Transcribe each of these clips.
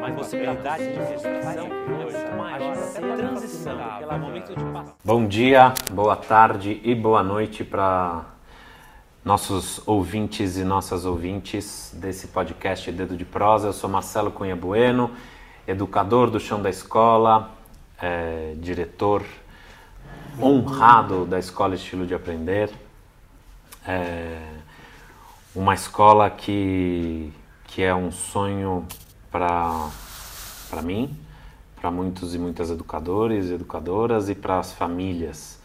mas possibilidade de restrição é muito maior, até transição, pelo momento de passar. Bom dia, boa tarde e boa noite para nossos ouvintes e nossas ouvintes desse podcast Dedo de Prosa. Eu sou Marcelo Cunha Bueno, educador do chão da escola, é, diretor honrado da Escola Estilo de Aprender. É uma escola que, que é um sonho para mim, para muitos e muitas educadores e educadoras e para as famílias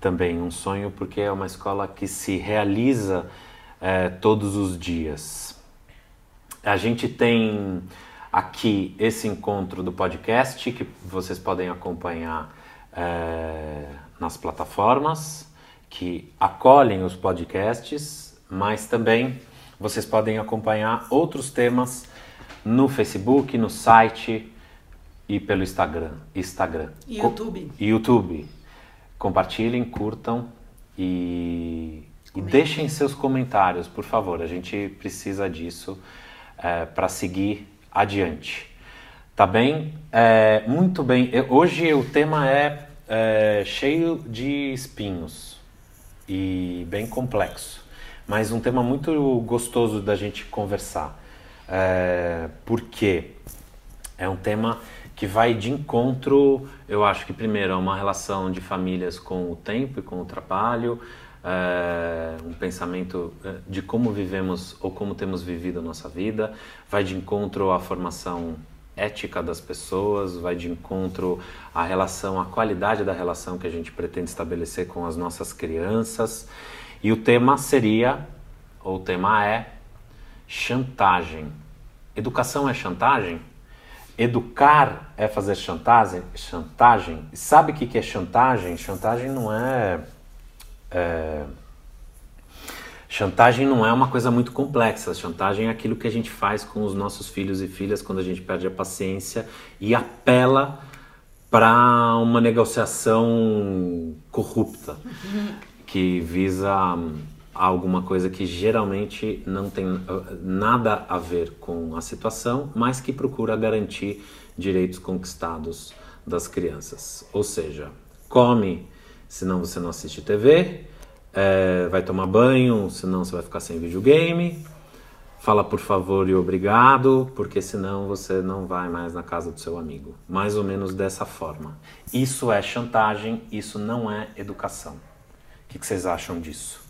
também. Um sonho porque é uma escola que se realiza é, todos os dias. A gente tem aqui esse encontro do podcast que vocês podem acompanhar é, nas plataformas que acolhem os podcasts, mas também vocês podem acompanhar outros temas no Facebook, no site e pelo Instagram. Instagram. YouTube. Co YouTube. Compartilhem, curtam e, e, deixem seus comentários, por favor. A gente precisa disso é, para seguir adiante. Tá bem? É, muito bem. Hoje o tema é, é cheio de espinhos e bem complexo, mas um tema muito gostoso da gente conversar. É, porque é um tema que vai de encontro, eu acho que primeiro é uma relação de famílias com o tempo e com o trabalho, é, um pensamento é, de como vivemos ou como temos vivido a nossa vida, vai de encontro à formação ética das pessoas, vai de encontro à relação, à qualidade da relação que a gente pretende estabelecer com as nossas crianças. E o tema seria, ou o tema é, chantagem. Educação é chantagem? Educar é fazer chantagem? Chantagem? Sabe o que é chantagem? Chantagem não é, é Chantagem não é uma coisa muito complexa. Chantagem é aquilo que a gente faz com os nossos filhos e filhas quando a gente perde a paciência e apela para uma negociação corrupta que visa alguma coisa que geralmente não tem nada a ver com a situação, mas que procura garantir direitos conquistados das crianças. Ou seja, come, senão você não assiste TV é, vai tomar banho, senão você vai ficar sem videogame. Fala por favor e obrigado, porque senão você não vai mais na casa do seu amigo. Mais ou menos dessa forma. Isso é chantagem, isso não é educação. O que, que vocês acham disso?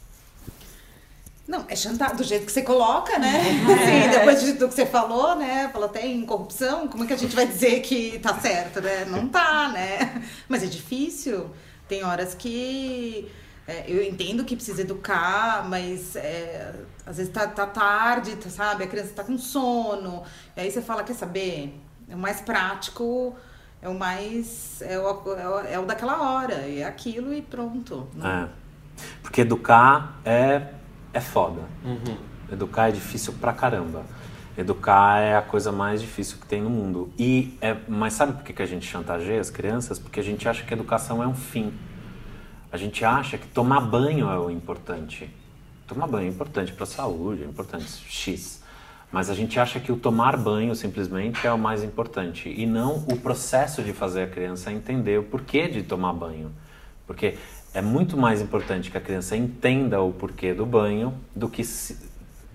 Não, é chantagem do jeito que você coloca, né? É. depois de tudo que você falou, né? Falou até em corrupção, como é que a gente vai dizer que tá certo, né? Não tá, né? Mas é difícil. Tem horas que é, eu entendo que precisa educar, mas é, às vezes tá, tá tarde, tá, sabe? A criança tá com sono. E aí você fala, quer saber? É o mais prático, é o mais. É o, é o, é o daquela hora, é aquilo e pronto. Né? É. Porque educar é, é foda. Uhum. Educar é difícil pra caramba. Educar é a coisa mais difícil que tem no mundo. E é, mas sabe por que, que a gente chantageia as crianças? Porque a gente acha que a educação é um fim. A gente acha que tomar banho é o importante. Tomar banho é importante para a saúde, é importante X. Mas a gente acha que o tomar banho simplesmente é o mais importante e não o processo de fazer a criança entender o porquê de tomar banho. Porque é muito mais importante que a criança entenda o porquê do banho do que si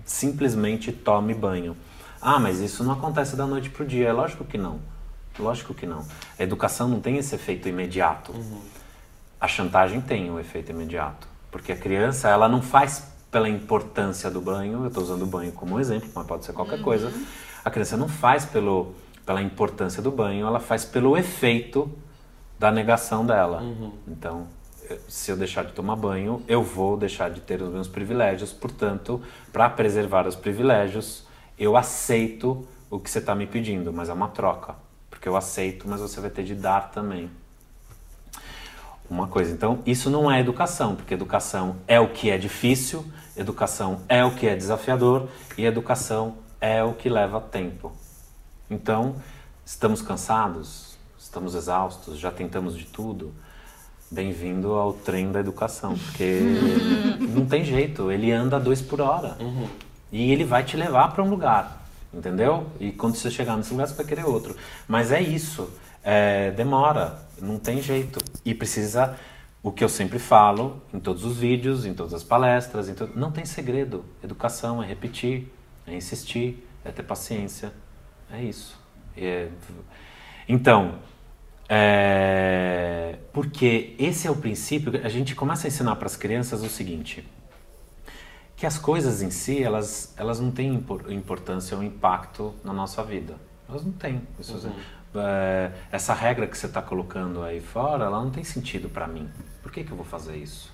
simplesmente tome banho. Ah, mas isso não acontece da noite para o dia. É lógico que não. Lógico que não. A educação não tem esse efeito imediato. Uhum. A chantagem tem o um efeito imediato, porque a criança ela não faz pela importância do banho, eu estou usando o banho como exemplo, mas pode ser qualquer uhum. coisa. A criança não faz pelo, pela importância do banho, ela faz pelo efeito da negação dela. Uhum. Então, se eu deixar de tomar banho, eu vou deixar de ter os meus privilégios. Portanto, para preservar os privilégios, eu aceito o que você está me pedindo, mas é uma troca. Porque eu aceito, mas você vai ter de dar também uma coisa. Então, isso não é educação, porque educação é o que é difícil, educação é o que é desafiador e educação é o que leva tempo. Então, estamos cansados, estamos exaustos, já tentamos de tudo. Bem-vindo ao trem da educação, porque não tem jeito, ele anda dois por hora uhum. e ele vai te levar para um lugar. entendeu? E quando você chegar nesse lugar, você vai querer outro. Mas é isso. É, demora, não tem jeito. E precisa, o que eu sempre falo em todos os vídeos, em todas as palestras, to... não tem segredo. Educação é repetir, é insistir, é ter paciência. É isso. É... Então, é... porque esse é o princípio. A gente começa a ensinar para as crianças o seguinte: que as coisas em si elas, elas não têm importância ou impacto na nossa vida. Elas não têm. Uhum. É, essa regra que você está colocando aí fora, ela não tem sentido para mim. Por que, que eu vou fazer isso?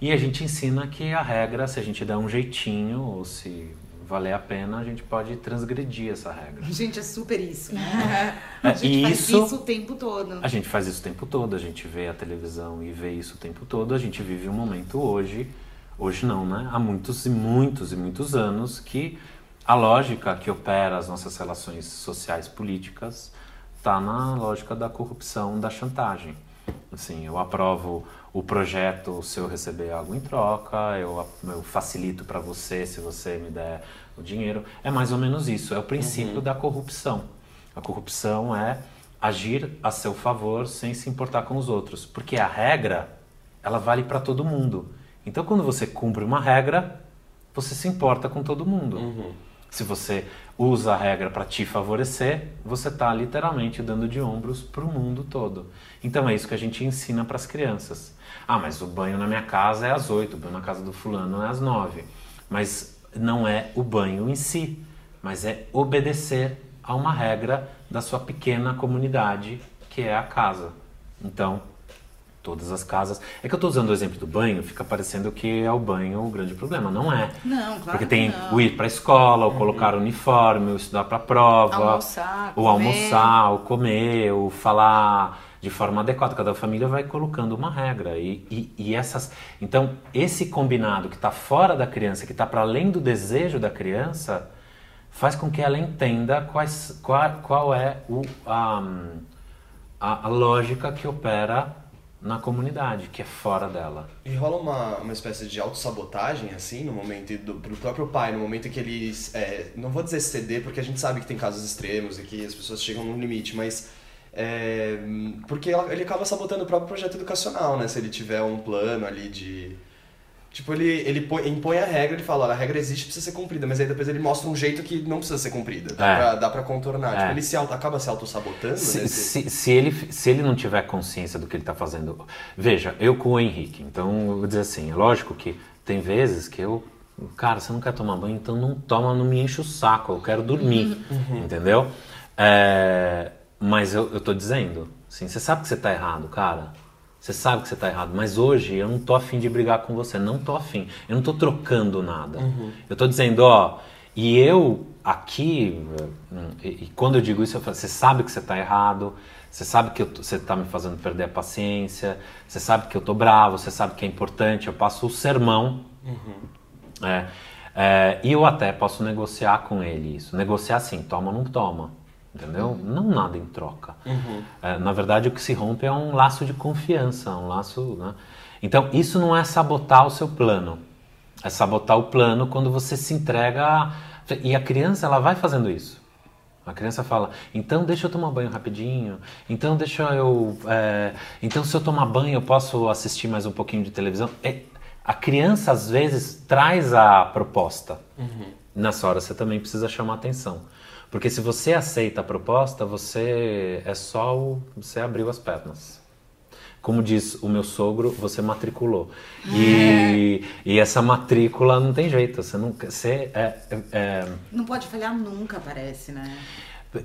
E a gente ensina que a regra, se a gente der um jeitinho, ou se valer a pena, a gente pode transgredir essa regra. Gente, é super isso. Né? a gente e faz isso, isso o tempo todo. A gente faz isso o tempo todo, a gente vê a televisão e vê isso o tempo todo. A gente vive um momento hoje, hoje não, né? Há muitos e muitos e muitos anos que a lógica que opera as nossas relações sociais políticas está na lógica da corrupção, da chantagem. Assim, eu aprovo o projeto se eu receber algo em troca, eu, eu facilito para você se você me der o dinheiro. É mais ou menos isso, é o princípio uhum. da corrupção. A corrupção é agir a seu favor sem se importar com os outros, porque a regra ela vale para todo mundo. Então, quando você cumpre uma regra, você se importa com todo mundo. Uhum. Se você usa a regra para te favorecer, você está literalmente dando de ombros para o mundo todo. Então é isso que a gente ensina para as crianças. Ah, mas o banho na minha casa é às oito, o banho na casa do fulano é às nove. Mas não é o banho em si, mas é obedecer a uma regra da sua pequena comunidade, que é a casa. Então, todas as casas. É que eu estou usando o exemplo do banho, fica parecendo que é o banho o grande problema. Não é. Não, claro Porque tem o ir para a escola, o uhum. colocar o uniforme, o estudar para a prova, almoçar, o comer. almoçar, o comer, o falar de forma adequada. Cada família vai colocando uma regra. E, e, e essas. Então, esse combinado que está fora da criança, que está para além do desejo da criança, faz com que ela entenda quais, qual, qual é o, a, a, a lógica que opera na comunidade, que é fora dela. E rola uma, uma espécie de autossabotagem, assim, no momento do próprio pai, no momento que ele, é, não vou dizer ceder, porque a gente sabe que tem casos extremos e que as pessoas chegam num limite, mas é, porque ele acaba sabotando o próprio projeto educacional, né? Se ele tiver um plano ali de Tipo, ele, ele põe, impõe a regra, ele fala, olha, a regra existe, precisa ser cumprida, mas aí depois ele mostra um jeito que não precisa ser cumprida, dá, é. pra, dá pra contornar. É. Tipo, ele se auto, acaba se auto-sabotando, se, né? Se, se, ele, se ele não tiver consciência do que ele tá fazendo... Veja, eu com o Henrique, então eu vou dizer assim, é lógico que tem vezes que eu... Cara, você não quer tomar banho, então não toma, não me enche o saco, eu quero dormir, uhum. entendeu? É, mas eu, eu tô dizendo, assim, você sabe que você tá errado, cara você sabe que você está errado, mas hoje eu não tô afim de brigar com você, não tô afim. Eu não tô trocando nada. Uhum. Eu tô dizendo, ó, e eu aqui, e, e quando eu digo isso, eu falo, você sabe que você está errado, você sabe que eu, você está me fazendo perder a paciência, você sabe que eu tô bravo, você sabe que é importante, eu passo o sermão. Uhum. É, é, e eu até posso negociar com ele isso. Negociar assim, toma ou não toma entendeu? Uhum. Não nada em troca. Uhum. É, na verdade, o que se rompe é um laço de confiança, um laço. Né? Então, isso não é sabotar o seu plano. É sabotar o plano quando você se entrega. E a criança, ela vai fazendo isso. A criança fala, então deixa eu tomar banho rapidinho, então deixa eu. É... então, se eu tomar banho, eu posso assistir mais um pouquinho de televisão. É... a criança, às vezes, traz a proposta. Uhum. Nessa hora, você também precisa chamar atenção. Porque se você aceita a proposta, você é só o, você abriu as pernas. Como diz o meu sogro, você matriculou. E, é. e essa matrícula não tem jeito. Você não, você é, é, é não pode falhar nunca, parece, né?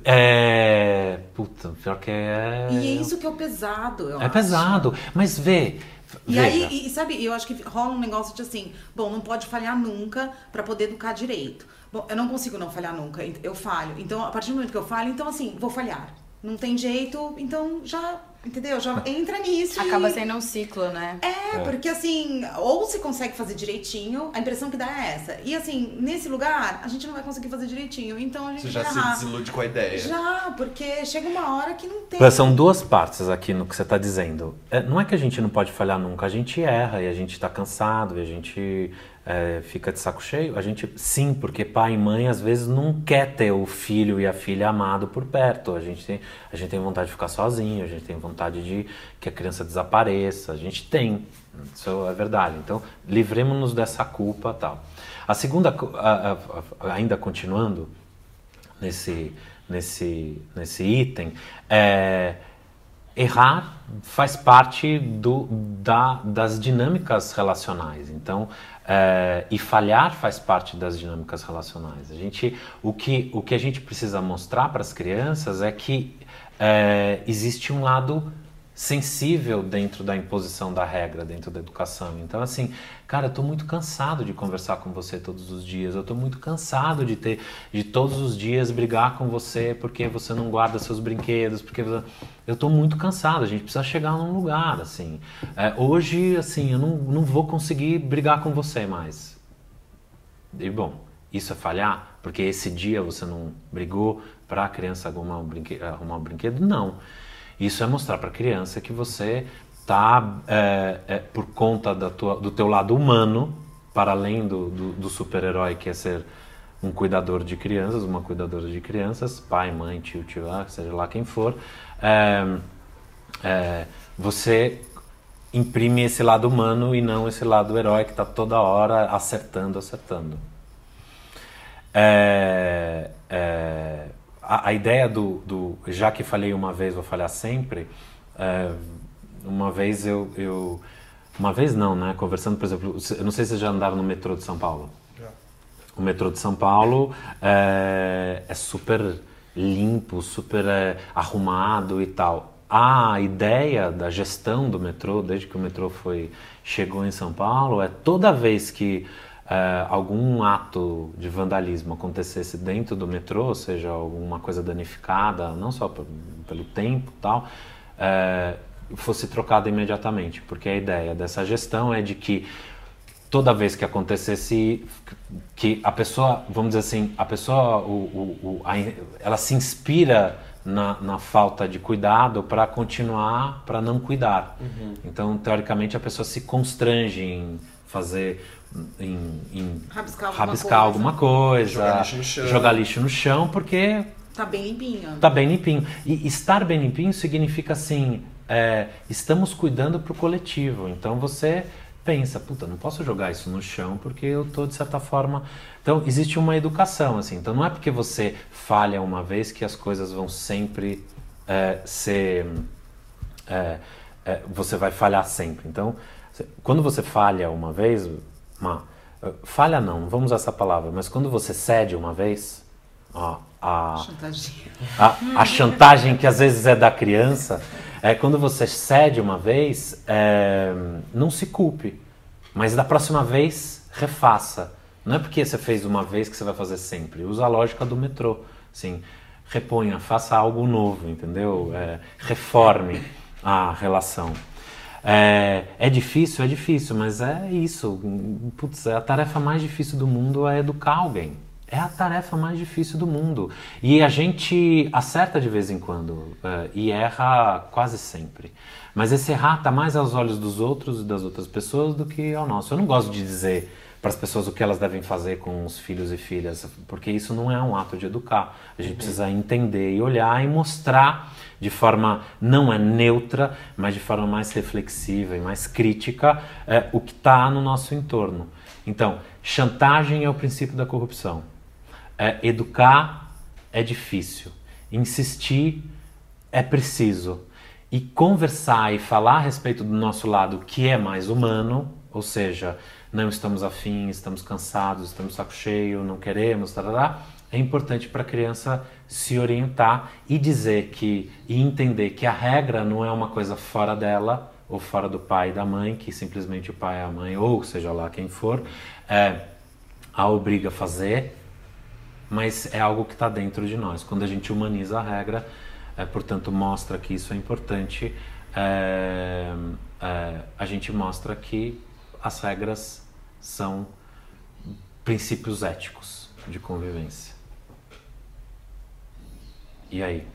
É. Puta, pior que é. E é isso que é o pesado, É acho. pesado. Mas vê. E Veja. aí, e, sabe, eu acho que rola um negócio de assim, bom, não pode falhar nunca para poder educar direito. Bom, eu não consigo não falhar nunca, eu falho. Então, a partir do momento que eu falho, então assim, vou falhar. Não tem jeito, então já Entendeu? Já entra nisso. Acaba e... sendo um ciclo, né? É, é, porque assim, ou se consegue fazer direitinho, a impressão que dá é essa. E assim, nesse lugar, a gente não vai conseguir fazer direitinho. Então a gente Você já se desilude com a ideia. Já, porque chega uma hora que não tem. São duas partes aqui no que você está dizendo. É, não é que a gente não pode falhar nunca, a gente erra e a gente está cansado e a gente é, fica de saco cheio? A gente, sim, porque pai e mãe às vezes não quer ter o filho e a filha amado por perto. A gente tem, a gente tem vontade de ficar sozinho, a gente tem vontade de que a criança desapareça. A gente tem, isso é verdade. Então, livremos-nos dessa culpa tal. A segunda, a, a, ainda continuando nesse, nesse, nesse item, é, errar faz parte do, da, das dinâmicas relacionais. Então, é, e falhar faz parte das dinâmicas relacionais. A gente, o, que, o que a gente precisa mostrar para as crianças é que é, existe um lado sensível dentro da imposição da regra, dentro da educação. Então, assim, cara, eu tô muito cansado de conversar com você todos os dias. Eu tô muito cansado de ter, de todos os dias brigar com você porque você não guarda seus brinquedos, porque você... eu tô muito cansado. A gente precisa chegar num lugar, assim. É, hoje, assim, eu não, não vou conseguir brigar com você mais. E bom, isso é falhar? Porque esse dia você não brigou para a criança arrumar um, brinquedo, arrumar um brinquedo? Não. Isso é mostrar para a criança que você está, é, é, por conta tua, do teu lado humano, para além do, do, do super-herói que é ser um cuidador de crianças, uma cuidadora de crianças, pai, mãe, tio, tio, seja lá quem for, é, é, você imprime esse lado humano e não esse lado herói que está toda hora acertando, acertando. É, é, a, a ideia do, do, Já que falei uma vez, vou falhar sempre. É, uma vez eu, eu. Uma vez não, né? Conversando, por exemplo. Eu não sei se vocês já andaram no metrô de São Paulo. Já. O metrô de São Paulo é, é super limpo, super é, arrumado e tal. A ideia da gestão do metrô, desde que o metrô foi chegou em São Paulo, é toda vez que uh, algum ato de vandalismo acontecesse dentro do metrô, seja alguma coisa danificada, não só pelo tempo tal, uh, fosse trocada imediatamente, porque a ideia dessa gestão é de que toda vez que acontecesse que a pessoa, vamos dizer assim, a pessoa, o, o a, ela se inspira na, na falta de cuidado para continuar, para não cuidar. Uhum. Então, teoricamente, a pessoa se constrange em fazer em, em rabiscar, alguma, rabiscar coisa. alguma coisa, jogar lixo no chão, jogar lixo no chão porque tá bem limpinho. Tá bem limpinho. E estar bem limpinho significa assim, é, estamos cuidando para o coletivo. Então você pensa, puta, não posso jogar isso no chão porque eu tô de certa forma. Então existe uma educação assim. Então não é porque você falha uma vez que as coisas vão sempre é, ser, é, é você vai falhar sempre. Então quando você falha uma vez, uma, eh, falha não, vamos usar essa palavra, mas quando você cede uma vez, ó, a, chantagem. A, a, chantagem que às vezes é da criança, é quando você cede uma vez, é, não se culpe, mas da próxima vez refaça. Não é porque você fez uma vez que você vai fazer sempre. Usa a lógica do metrô, assim, reponha, faça algo novo, entendeu? É, reforme a relação. É, é difícil, é difícil, mas é isso. Putz, a tarefa mais difícil do mundo é educar alguém. É a tarefa mais difícil do mundo. E a gente acerta de vez em quando é, e erra quase sempre. Mas esse errar está mais aos olhos dos outros e das outras pessoas do que ao nosso. Eu não gosto de dizer para as pessoas o que elas devem fazer com os filhos e filhas, porque isso não é um ato de educar. A gente precisa entender e olhar e mostrar de forma não é neutra, mas de forma mais reflexiva e mais crítica é, o que está no nosso entorno. Então, chantagem é o princípio da corrupção. É, educar é difícil. Insistir é preciso. E conversar e falar a respeito do nosso lado que é mais humano, ou seja, não estamos afins, estamos cansados, estamos saco cheio, não queremos, tarará, é importante para a criança se orientar e dizer que e entender que a regra não é uma coisa fora dela ou fora do pai e da mãe, que simplesmente o pai e a mãe, ou seja lá quem for, é, a obriga a fazer, mas é algo que está dentro de nós. Quando a gente humaniza a regra, é, portanto, mostra que isso é importante, é, é, a gente mostra que as regras são princípios éticos de convivência. E aí?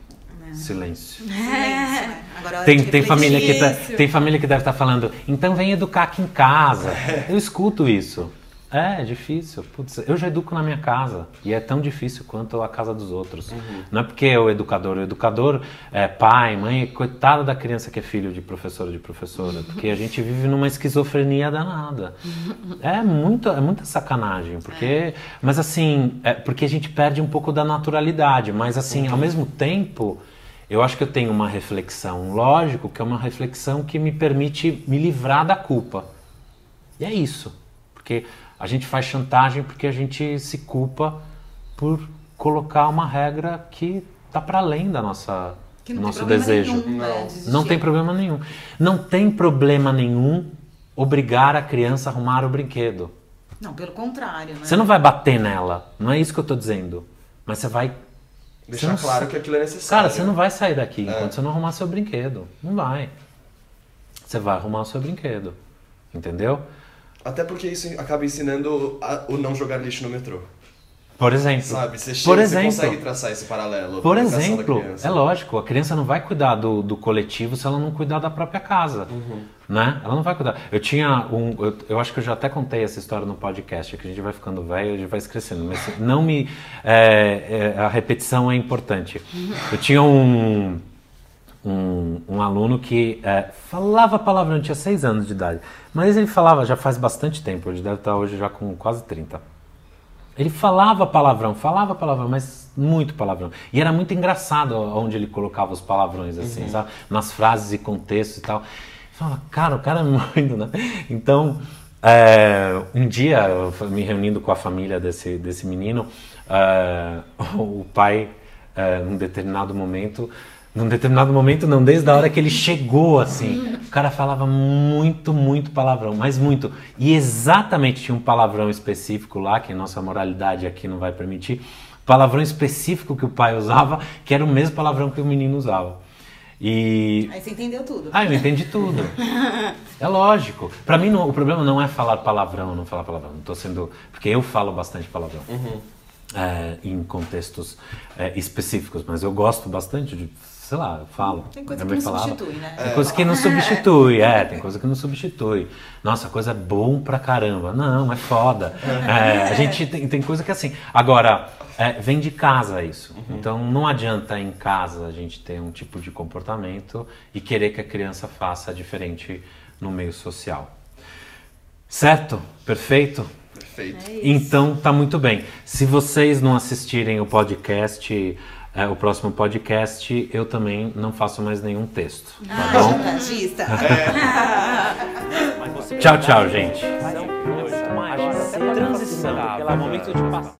É. Silêncio. Silêncio? Agora é tem, tem, família que tá, tem família que deve estar tá falando, então vem educar aqui em casa. Eu escuto isso. É, é difícil. Putz, eu já educo na minha casa e é tão difícil quanto a casa dos outros. Não é porque é o educador, o educador é pai, mãe, coitada da criança que é filho de professor ou de professora, porque a gente vive numa esquizofrenia danada. É muito, é muita sacanagem, porque, mas assim, é porque a gente perde um pouco da naturalidade, mas assim, ao mesmo tempo, eu acho que eu tenho uma reflexão, lógico, que é uma reflexão que me permite me livrar da culpa. E é isso. Porque a gente faz chantagem porque a gente se culpa por colocar uma regra que está para além da nossa Que não nosso desejo. nenhum, né, Não. Não tem problema nenhum. Não tem problema nenhum obrigar a criança a arrumar o brinquedo. Não, pelo contrário, né? Você não vai bater nela, não é isso que eu estou dizendo. Mas você vai. Deixar não claro sa- que aquilo é necessário. Cara, você não vai sair daqui É. enquanto você não arrumar seu brinquedo. Não vai. Você vai arrumar o seu brinquedo. Entendeu? Até porque isso acaba ensinando a- o não jogar lixo no metrô. Por exemplo. Sabe? Você, Por chega, você exemplo. consegue traçar esse paralelo. Por exemplo, criança. é lógico, a criança não vai cuidar do, do coletivo se ela não cuidar da própria casa, né? Ela não vai cuidar. Eu tinha um, eu, eu acho que eu já até contei essa história no podcast, que a gente vai ficando velho, a gente vai esquecendo, mas não me, é, é, a repetição é importante. Eu tinha um, um, um aluno que é, falava palavrão, tinha seis anos de idade, mas ele falava já faz bastante tempo, ele deve estar hoje já com quase 30. Ele falava palavrão, falava palavrão, mas muito palavrão. E era muito engraçado onde ele colocava os palavrões, assim, sabe? Nas frases e contextos e tal. Eu falava, cara, o cara é muito, né? Então, é, um dia, me reunindo com a família desse, desse menino, é, o pai, é, num determinado momento, num determinado momento não, desde a hora que ele chegou, assim, o cara falava muito, muito palavrão, mas muito. E exatamente tinha um palavrão específico lá, que a nossa moralidade aqui não vai permitir, palavrão específico que o pai usava, que era o mesmo palavrão que o menino usava. E Aí você entendeu tudo. ah, eu entendi tudo. É lógico. Pra mim, não- o problema não é falar palavrão ou não falar palavrão. Não tô sendo. Porque eu falo bastante palavrão. É, em contextos é, específicos, mas eu gosto bastante de. Sei lá, eu falo. Tem coisa que não substitui, né? Tem coisa que não substitui, é, tem coisa que não substitui. Nossa, coisa é bom pra caramba. Não, é foda. É, a gente tem, tem coisa que é assim. Agora, é, vem de casa isso. Então não adianta em casa a gente ter um tipo de comportamento e querer que a criança faça diferente no meio social. Certo? Perfeito? Perfeito. Então tá muito bem. Se vocês não assistirem o podcast, é, o próximo podcast, eu também não faço mais nenhum texto. Tá Ah, bom? chantagista. Mas você Tchau, tchau, gente. Transição, transição, pelo momento de passar.